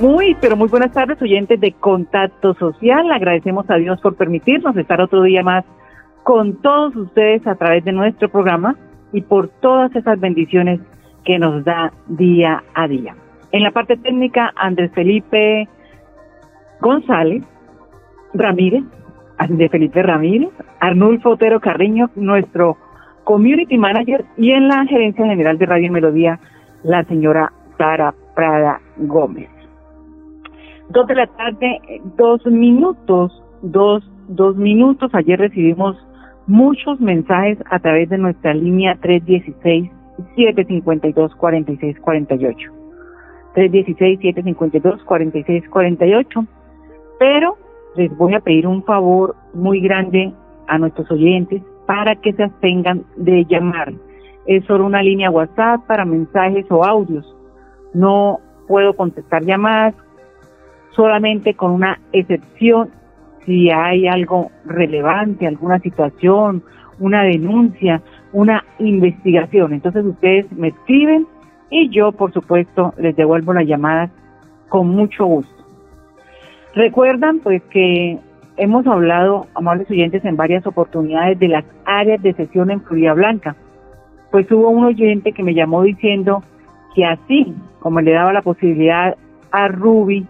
Muy, pero muy buenas tardes, oyentes de Contacto Social. Agradecemos a Dios por permitirnos estar otro día más con todos ustedes a través de nuestro programa y por todas esas bendiciones que nos da día a día. En la parte técnica, Andrés Felipe González Ramírez, Andrés Felipe Ramírez, Arnulfo Otero Carriño, nuestro community manager, y en la gerencia general de Radio Melodía, la señora Sara Prada Gómez. Dos de la tarde, dos minutos, dos, dos minutos. Ayer recibimos muchos mensajes a través de nuestra línea 316-752-4648. 316-752-4648. Pero les voy a pedir un favor muy grande a nuestros oyentes para que se abstengan de llamar. Es solo una línea WhatsApp para mensajes o audios. No puedo contestar llamadas, solamente con una excepción si hay algo relevante, alguna situación, una denuncia, una investigación. Entonces ustedes me escriben y yo, por supuesto, les devuelvo la llamada con mucho gusto. Recuerdan pues que hemos hablado, amables oyentes, en varias oportunidades de las áreas de sesión en Florida Blanca. Pues hubo un oyente que me llamó diciendo que así como le daba la posibilidad a Ruby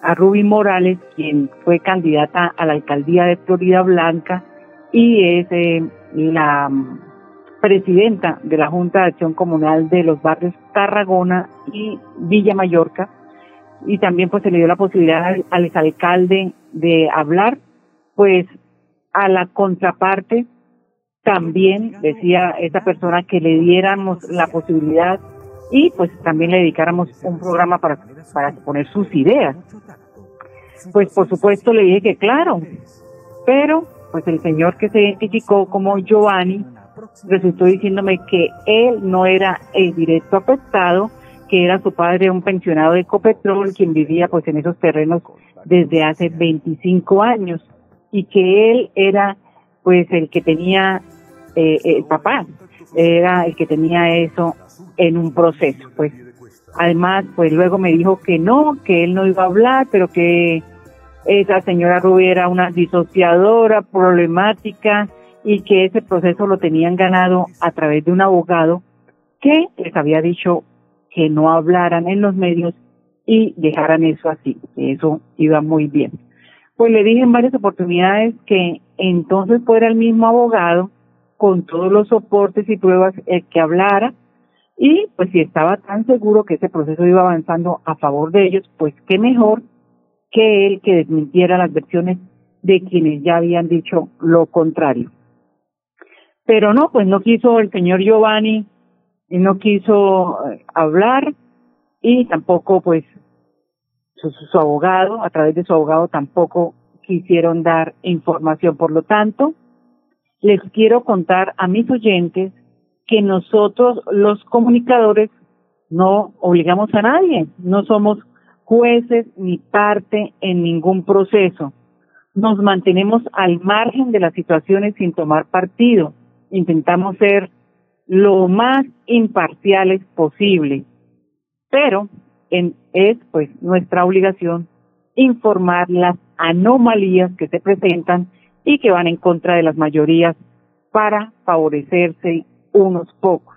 a Ruby Morales, quien fue candidata a la alcaldía de Florida Blanca y es eh, la mm, presidenta de la Junta de Acción Comunal de los barrios Tarragona y Villa Mallorca. Y también pues se le dio la posibilidad al, al exalcalde de hablar, pues a la contraparte también decía esa persona que le diéramos la posibilidad y pues también le dedicáramos un programa para, para exponer sus ideas. Pues por supuesto le dije que claro, pero pues el señor que se identificó como Giovanni resultó diciéndome que él no era el directo afectado, que era su padre un pensionado de Ecopetrol quien vivía pues en esos terrenos desde hace 25 años y que él era pues el que tenía eh, el papá era el que tenía eso en un proceso, pues. Además, pues luego me dijo que no, que él no iba a hablar, pero que esa señora Rubí era una disociadora problemática y que ese proceso lo tenían ganado a través de un abogado que les había dicho que no hablaran en los medios y dejaran eso así, eso iba muy bien. Pues le dije en varias oportunidades que entonces fuera el mismo abogado con todos los soportes y pruebas el que hablara y pues si estaba tan seguro que ese proceso iba avanzando a favor de ellos, pues qué mejor que él que desmintiera las versiones de quienes ya habían dicho lo contrario. Pero no, pues no quiso el señor Giovanni no quiso eh, hablar y tampoco pues su abogado, a través de su abogado tampoco quisieron dar información. Por lo tanto, les quiero contar a mis oyentes que nosotros los comunicadores no obligamos a nadie, no somos jueces ni parte en ningún proceso. Nos mantenemos al margen de las situaciones sin tomar partido. Intentamos ser lo más imparciales posible. Pero en, es pues nuestra obligación informar las anomalías que se presentan y que van en contra de las mayorías para favorecerse unos pocos.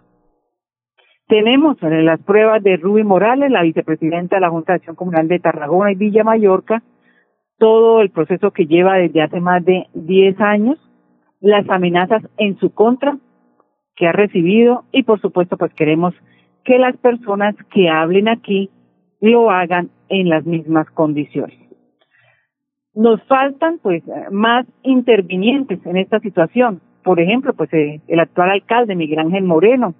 Tenemos en las pruebas de Ruby Morales, la vicepresidenta de la Junta de Acción Comunal de Tarragona y Villa Mallorca, todo el proceso que lleva desde hace más de 10 años, las amenazas en su contra que ha recibido y por supuesto pues queremos que las personas que hablen aquí lo hagan en las mismas condiciones. Nos faltan pues más intervinientes en esta situación. Por ejemplo, pues eh, el actual alcalde Miguel Ángel Moreno,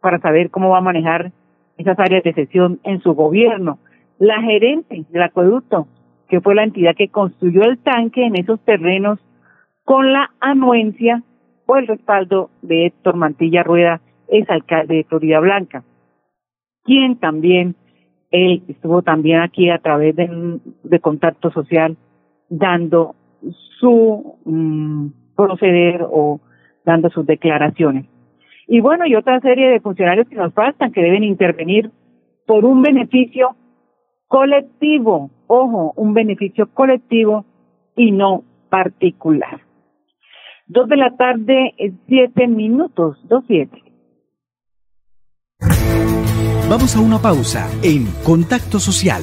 para saber cómo va a manejar esas áreas de sesión en su gobierno. La gerente del acueducto, que fue la entidad que construyó el tanque en esos terrenos con la anuencia o el respaldo de Héctor Mantilla Rueda, es alcalde de Florida Blanca, quien también, él estuvo también aquí a través de contacto social dando su mm, proceder o dando sus declaraciones. Y bueno, y otra serie de funcionarios que nos faltan, que deben intervenir por un beneficio colectivo, ojo, un beneficio colectivo y no particular. Dos de la tarde, siete minutos, dos siete. Vamos a una pausa en Contacto Social.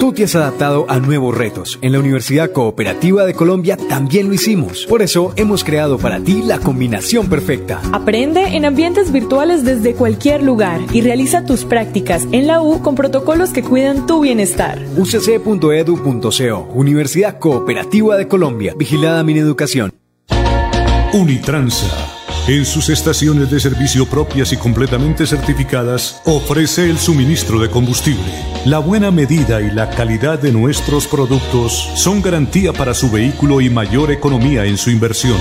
Tú te has adaptado a nuevos retos. En la Universidad Cooperativa de Colombia también lo hicimos. Por eso hemos creado para ti la combinación perfecta. Aprende en ambientes virtuales desde cualquier lugar y realiza tus prácticas en la U con protocolos que cuidan tu bienestar. ucc.edu.co Universidad Cooperativa de Colombia. Vigilada mi educación. Unitransa en sus estaciones de servicio propias y completamente certificadas, ofrece el suministro de combustible. La buena medida y la calidad de nuestros productos son garantía para su vehículo y mayor economía en su inversión.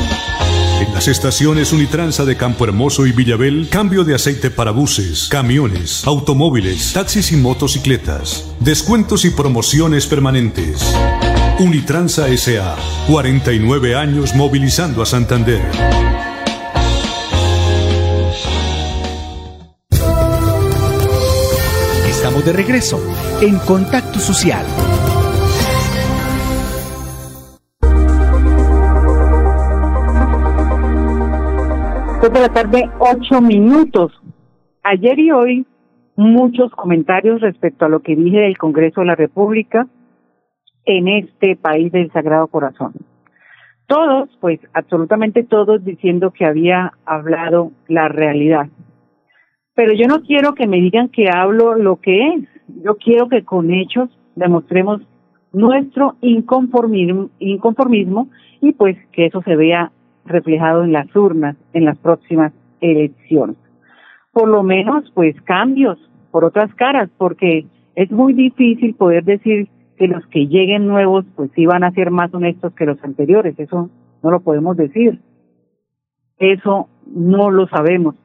En las estaciones Unitransa de Campo Hermoso y Villabel, cambio de aceite para buses, camiones, automóviles, taxis y motocicletas. Descuentos y promociones permanentes. Unitransa SA, 49 años movilizando a Santander. De regreso en Contacto Social. De la tarde, ocho minutos. Ayer y hoy, muchos comentarios respecto a lo que dije del Congreso de la República en este país del Sagrado Corazón. Todos, pues absolutamente todos, diciendo que había hablado la realidad pero yo no quiero que me digan que hablo lo que es. Yo quiero que con hechos demostremos nuestro inconformismo, inconformismo y pues que eso se vea reflejado en las urnas en las próximas elecciones. Por lo menos pues cambios por otras caras, porque es muy difícil poder decir que los que lleguen nuevos pues iban a ser más honestos que los anteriores, eso no lo podemos decir. Eso no lo sabemos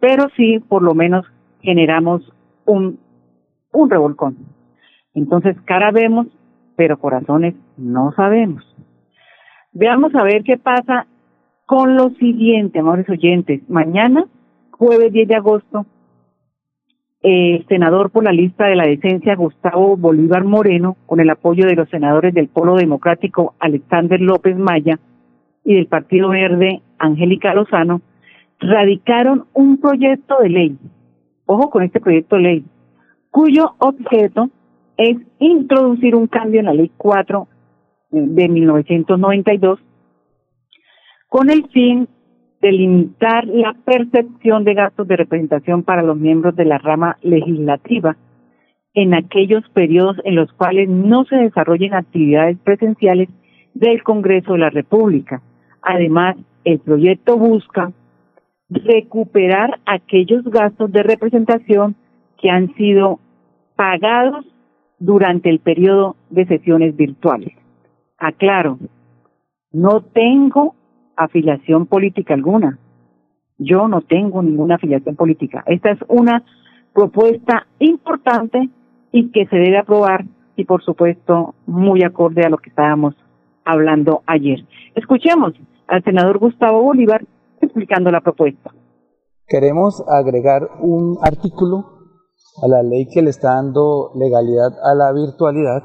pero sí por lo menos generamos un, un revolcón. Entonces, cara vemos, pero corazones no sabemos. Veamos a ver qué pasa con lo siguiente, amores oyentes. Mañana, jueves 10 de agosto, el senador por la lista de la decencia, Gustavo Bolívar Moreno, con el apoyo de los senadores del Polo Democrático, Alexander López Maya, y del Partido Verde, Angélica Lozano, radicaron un proyecto de ley, ojo con este proyecto de ley, cuyo objeto es introducir un cambio en la ley 4 de 1992 con el fin de limitar la percepción de gastos de representación para los miembros de la rama legislativa en aquellos periodos en los cuales no se desarrollen actividades presenciales del Congreso de la República. Además, el proyecto busca recuperar aquellos gastos de representación que han sido pagados durante el periodo de sesiones virtuales. Aclaro, no tengo afiliación política alguna. Yo no tengo ninguna afiliación política. Esta es una propuesta importante y que se debe aprobar y por supuesto muy acorde a lo que estábamos hablando ayer. Escuchemos al senador Gustavo Bolívar explicando la propuesta. Queremos agregar un artículo a la ley que le está dando legalidad a la virtualidad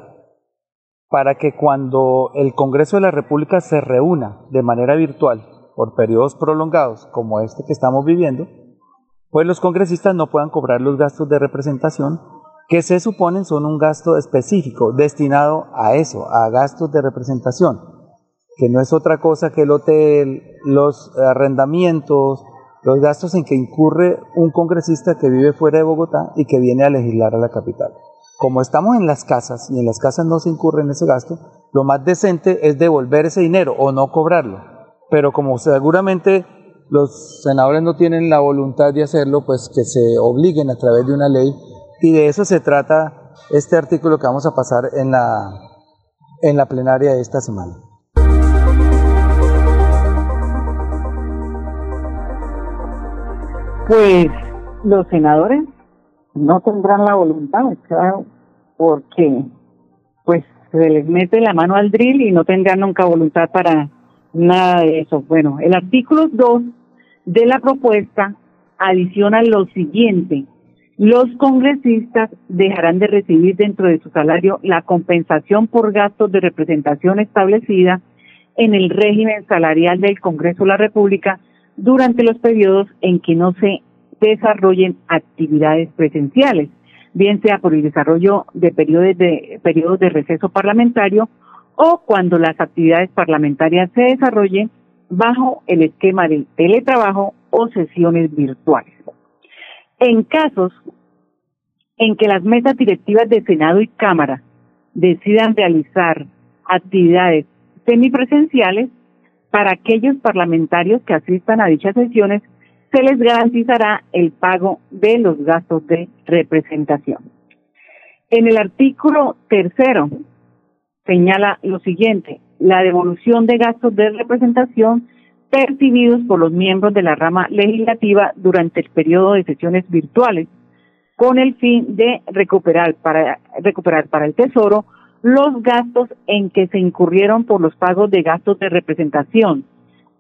para que cuando el Congreso de la República se reúna de manera virtual por periodos prolongados como este que estamos viviendo, pues los congresistas no puedan cobrar los gastos de representación que se suponen son un gasto específico destinado a eso, a gastos de representación, que no es otra cosa que el hotel, los arrendamientos, los gastos en que incurre un congresista que vive fuera de Bogotá y que viene a legislar a la capital. Como estamos en las casas y en las casas no se incurre en ese gasto, lo más decente es devolver ese dinero o no cobrarlo. Pero como seguramente los senadores no tienen la voluntad de hacerlo, pues que se obliguen a través de una ley y de eso se trata este artículo que vamos a pasar en la, en la plenaria de esta semana. Pues los senadores no tendrán la voluntad, claro, porque pues se les mete la mano al drill y no tendrán nunca voluntad para nada de eso. Bueno, el artículo 2 de la propuesta adiciona lo siguiente. Los congresistas dejarán de recibir dentro de su salario la compensación por gastos de representación establecida en el régimen salarial del Congreso de la República durante los periodos en que no se desarrollen actividades presenciales, bien sea por el desarrollo de periodos de, periodos de receso parlamentario o cuando las actividades parlamentarias se desarrollen bajo el esquema del teletrabajo o sesiones virtuales. En casos en que las mesas directivas de Senado y Cámara decidan realizar actividades semipresenciales, para aquellos parlamentarios que asistan a dichas sesiones, se les garantizará el pago de los gastos de representación. En el artículo tercero señala lo siguiente, la devolución de gastos de representación percibidos por los miembros de la rama legislativa durante el periodo de sesiones virtuales, con el fin de recuperar para, recuperar para el Tesoro los gastos en que se incurrieron por los pagos de gastos de representación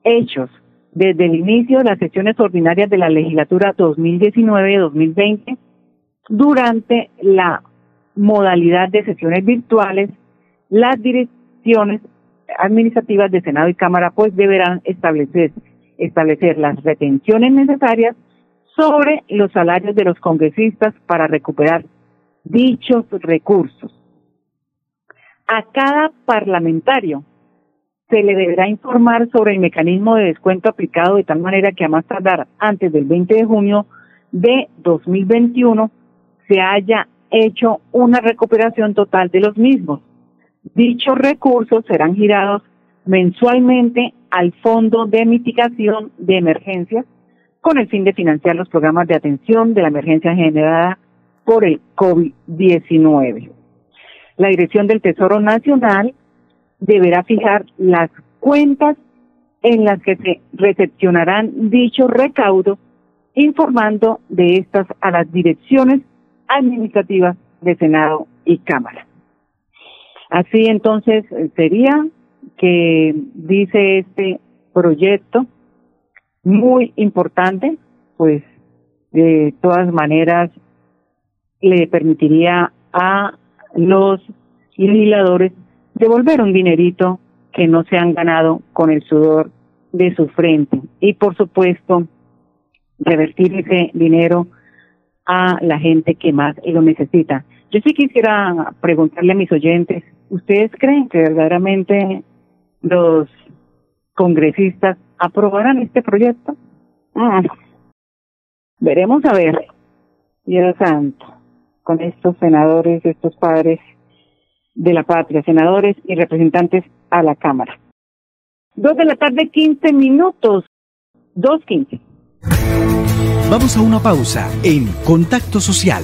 hechos desde el inicio de las sesiones ordinarias de la legislatura 2019-2020 durante la modalidad de sesiones virtuales, las direcciones administrativas de Senado y Cámara pues deberán establecer, establecer las retenciones necesarias sobre los salarios de los congresistas para recuperar dichos recursos. A cada parlamentario se le deberá informar sobre el mecanismo de descuento aplicado de tal manera que a más tardar antes del 20 de junio de 2021 se haya hecho una recuperación total de los mismos Dichos recursos serán girados mensualmente al Fondo de Mitigación de Emergencias con el fin de financiar los programas de atención de la emergencia generada por el COVID-19. La Dirección del Tesoro Nacional deberá fijar las cuentas en las que se recepcionarán dichos recaudos, informando de estas a las direcciones administrativas de Senado y Cámara. Así entonces sería que dice este proyecto muy importante, pues de todas maneras le permitiría a los legisladores devolver un dinerito que no se han ganado con el sudor de su frente y por supuesto revertir ese dinero a la gente que más lo necesita. Yo sí quisiera preguntarle a mis oyentes ¿Ustedes creen que verdaderamente los congresistas aprobarán este proyecto? Ah, veremos a ver, Dios santo, con estos senadores, estos padres de la patria, senadores y representantes a la Cámara. Dos de la tarde, quince minutos. Dos quince. Vamos a una pausa en Contacto Social.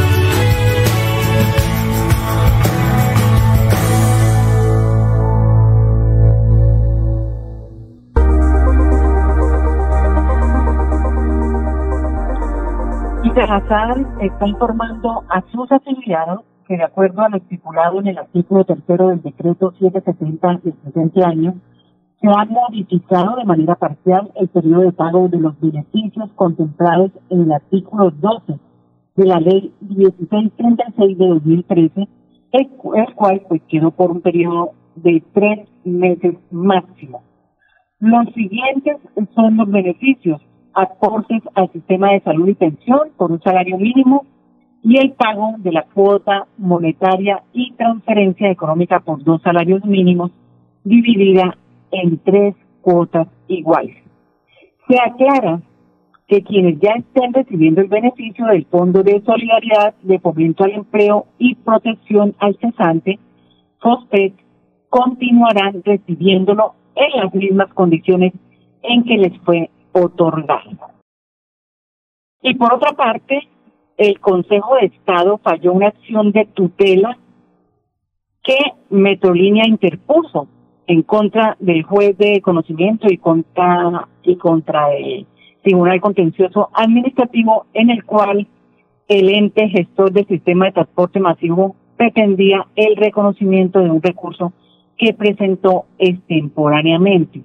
Hazard está informando a sus afiliados que de acuerdo a lo estipulado en el artículo tercero del decreto 770 del presente año, se ha modificado de manera parcial el periodo de pago de los beneficios contemplados en el artículo 12 de la ley 1636 de 2013, el, el cual pues quedó por un periodo de tres meses máximo. Los siguientes son los beneficios aportes al sistema de salud y pensión por un salario mínimo y el pago de la cuota monetaria y transferencia económica por dos salarios mínimos dividida en tres cuotas iguales. Se aclara que quienes ya estén recibiendo el beneficio del Fondo de Solidaridad de Fomento al Empleo y Protección al Cesante, FOSPET, continuarán recibiéndolo en las mismas condiciones en que les fue otorgado. Y por otra parte, el Consejo de Estado falló una acción de tutela que Metrolínea interpuso en contra del juez de conocimiento y contra y contra el Tribunal Contencioso Administrativo en el cual el ente gestor del sistema de transporte masivo pretendía el reconocimiento de un recurso que presentó extemporáneamente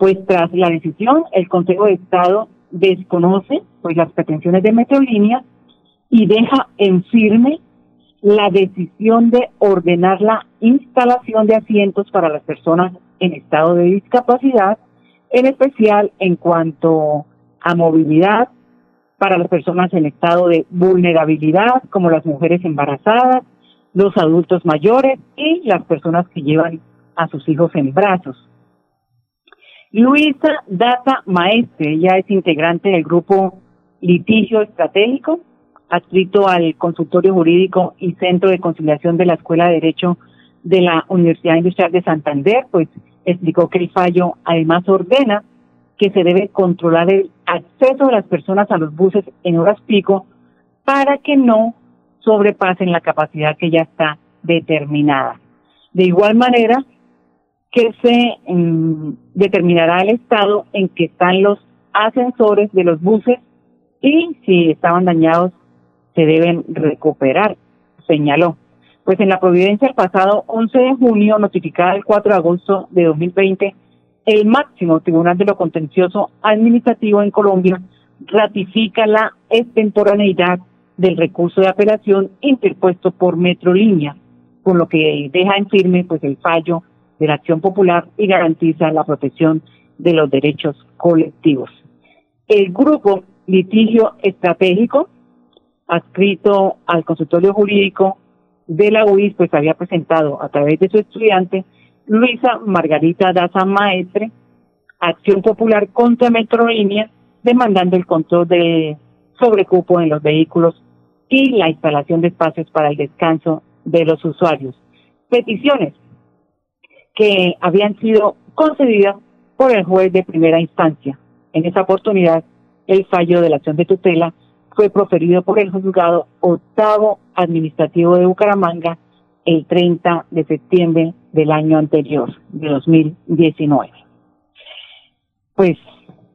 pues tras la decisión, el Consejo de Estado desconoce pues las pretensiones de Metrolínea y deja en firme la decisión de ordenar la instalación de asientos para las personas en estado de discapacidad, en especial en cuanto a movilidad para las personas en estado de vulnerabilidad, como las mujeres embarazadas, los adultos mayores y las personas que llevan a sus hijos en brazos. Luisa Data Maestre, ella es integrante del grupo Litigio Estratégico, adscrito al consultorio jurídico y centro de conciliación de la Escuela de Derecho de la Universidad Industrial de Santander, pues explicó que el fallo además ordena que se debe controlar el acceso de las personas a los buses en horas pico para que no sobrepasen la capacidad que ya está determinada. De igual manera, que se mm, determinará el estado en que están los ascensores de los buses y si estaban dañados se deben recuperar, señaló. Pues en la Providencia el pasado 11 de junio, notificada el 4 de agosto de 2020, el máximo Tribunal de lo Contencioso Administrativo en Colombia ratifica la extemporaneidad del recurso de apelación interpuesto por Metrolínea, con lo que deja en firme pues el fallo de la acción popular y garantiza la protección de los derechos colectivos. El grupo litigio estratégico, adscrito al consultorio jurídico de la UIS, pues había presentado a través de su estudiante Luisa Margarita Daza Maestre, acción popular contra Metrolínea, demandando el control de sobrecupo en los vehículos y la instalación de espacios para el descanso de los usuarios. Peticiones que habían sido concedidas por el juez de primera instancia. En esa oportunidad, el fallo de la acción de tutela fue proferido por el juzgado octavo administrativo de Bucaramanga el 30 de septiembre del año anterior, de 2019. Pues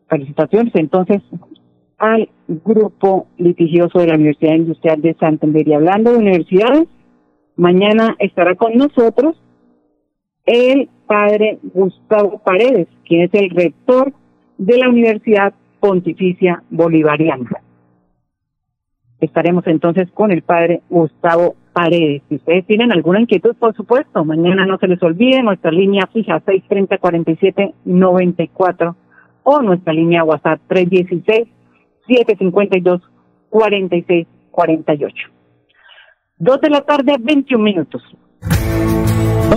felicitaciones entonces al grupo litigioso de la Universidad Industrial de Santander. Y hablando de universidades, mañana estará con nosotros el padre Gustavo Paredes, quien es el rector de la Universidad Pontificia Bolivariana. Estaremos entonces con el padre Gustavo Paredes. Si ustedes tienen alguna inquietud, por supuesto, mañana no se les olvide nuestra línea fija 630-4794 o nuestra línea WhatsApp 316-752-4648. Dos de la tarde, 21 minutos.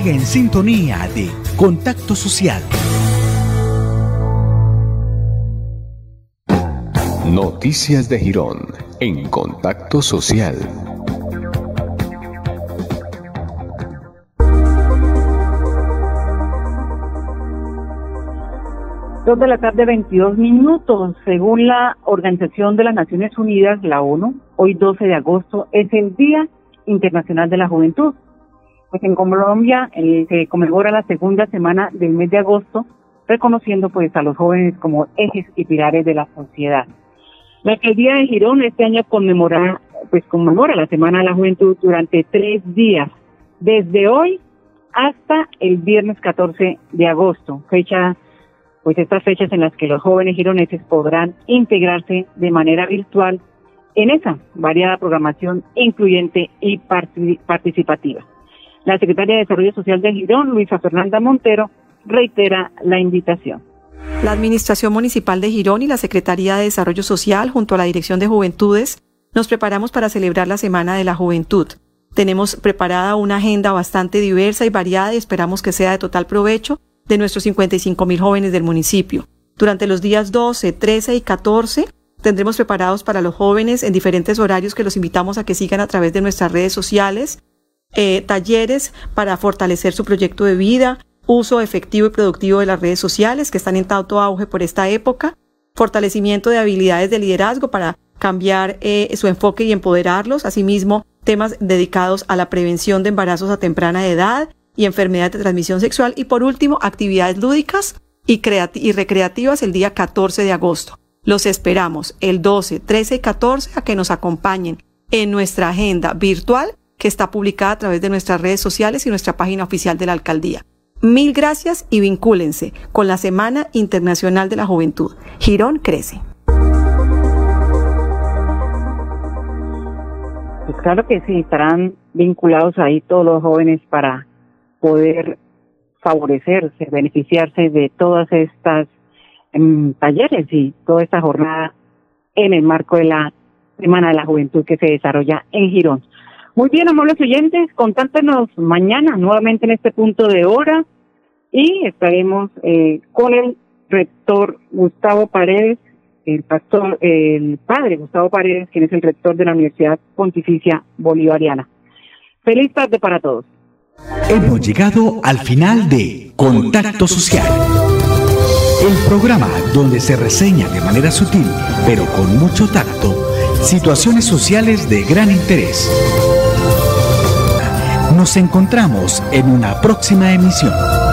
Sigue en sintonía de Contacto Social. Noticias de Girón en Contacto Social. Dos de la tarde, 22 minutos. Según la Organización de las Naciones Unidas, la ONU, hoy 12 de agosto es el Día Internacional de la Juventud. Pues en Colombia eh, se conmemora la segunda semana del mes de agosto, reconociendo pues a los jóvenes como ejes y pilares de la sociedad. La alcaldía de Girón este año conmemora, pues conmemora la Semana de la Juventud durante tres días, desde hoy hasta el viernes 14 de agosto, fecha, pues estas fechas en las que los jóvenes gironeses podrán integrarse de manera virtual en esa variada programación incluyente y participativa. La secretaria de Desarrollo Social de Girón, Luisa Fernanda Montero, reitera la invitación. La Administración Municipal de Girón y la Secretaría de Desarrollo Social, junto a la Dirección de Juventudes, nos preparamos para celebrar la Semana de la Juventud. Tenemos preparada una agenda bastante diversa y variada y esperamos que sea de total provecho de nuestros 55 mil jóvenes del municipio. Durante los días 12, 13 y 14 tendremos preparados para los jóvenes en diferentes horarios que los invitamos a que sigan a través de nuestras redes sociales, eh, talleres para fortalecer su proyecto de vida, uso efectivo y productivo de las redes sociales que están en tanto auge por esta época, fortalecimiento de habilidades de liderazgo para cambiar eh, su enfoque y empoderarlos, asimismo temas dedicados a la prevención de embarazos a temprana edad y enfermedades de transmisión sexual y por último actividades lúdicas y, y recreativas el día 14 de agosto. Los esperamos el 12, 13 y 14 a que nos acompañen en nuestra agenda virtual que está publicada a través de nuestras redes sociales y nuestra página oficial de la alcaldía. Mil gracias y vincúlense con la Semana Internacional de la Juventud. Girón crece. Pues claro que sí, estarán vinculados ahí todos los jóvenes para poder favorecerse, beneficiarse de todas estas em, talleres y toda esta jornada en el marco de la Semana de la Juventud que se desarrolla en Girón. Muy bien, amables oyentes, contáctenos mañana nuevamente en este punto de hora y estaremos eh, con el rector Gustavo Paredes, el pastor, el padre Gustavo Paredes, quien es el rector de la Universidad Pontificia Bolivariana. Feliz tarde para todos. Hemos llegado al final de Contacto Social, el programa donde se reseña de manera sutil, pero con mucho tacto, situaciones sociales de gran interés. Nos encontramos en una próxima emisión.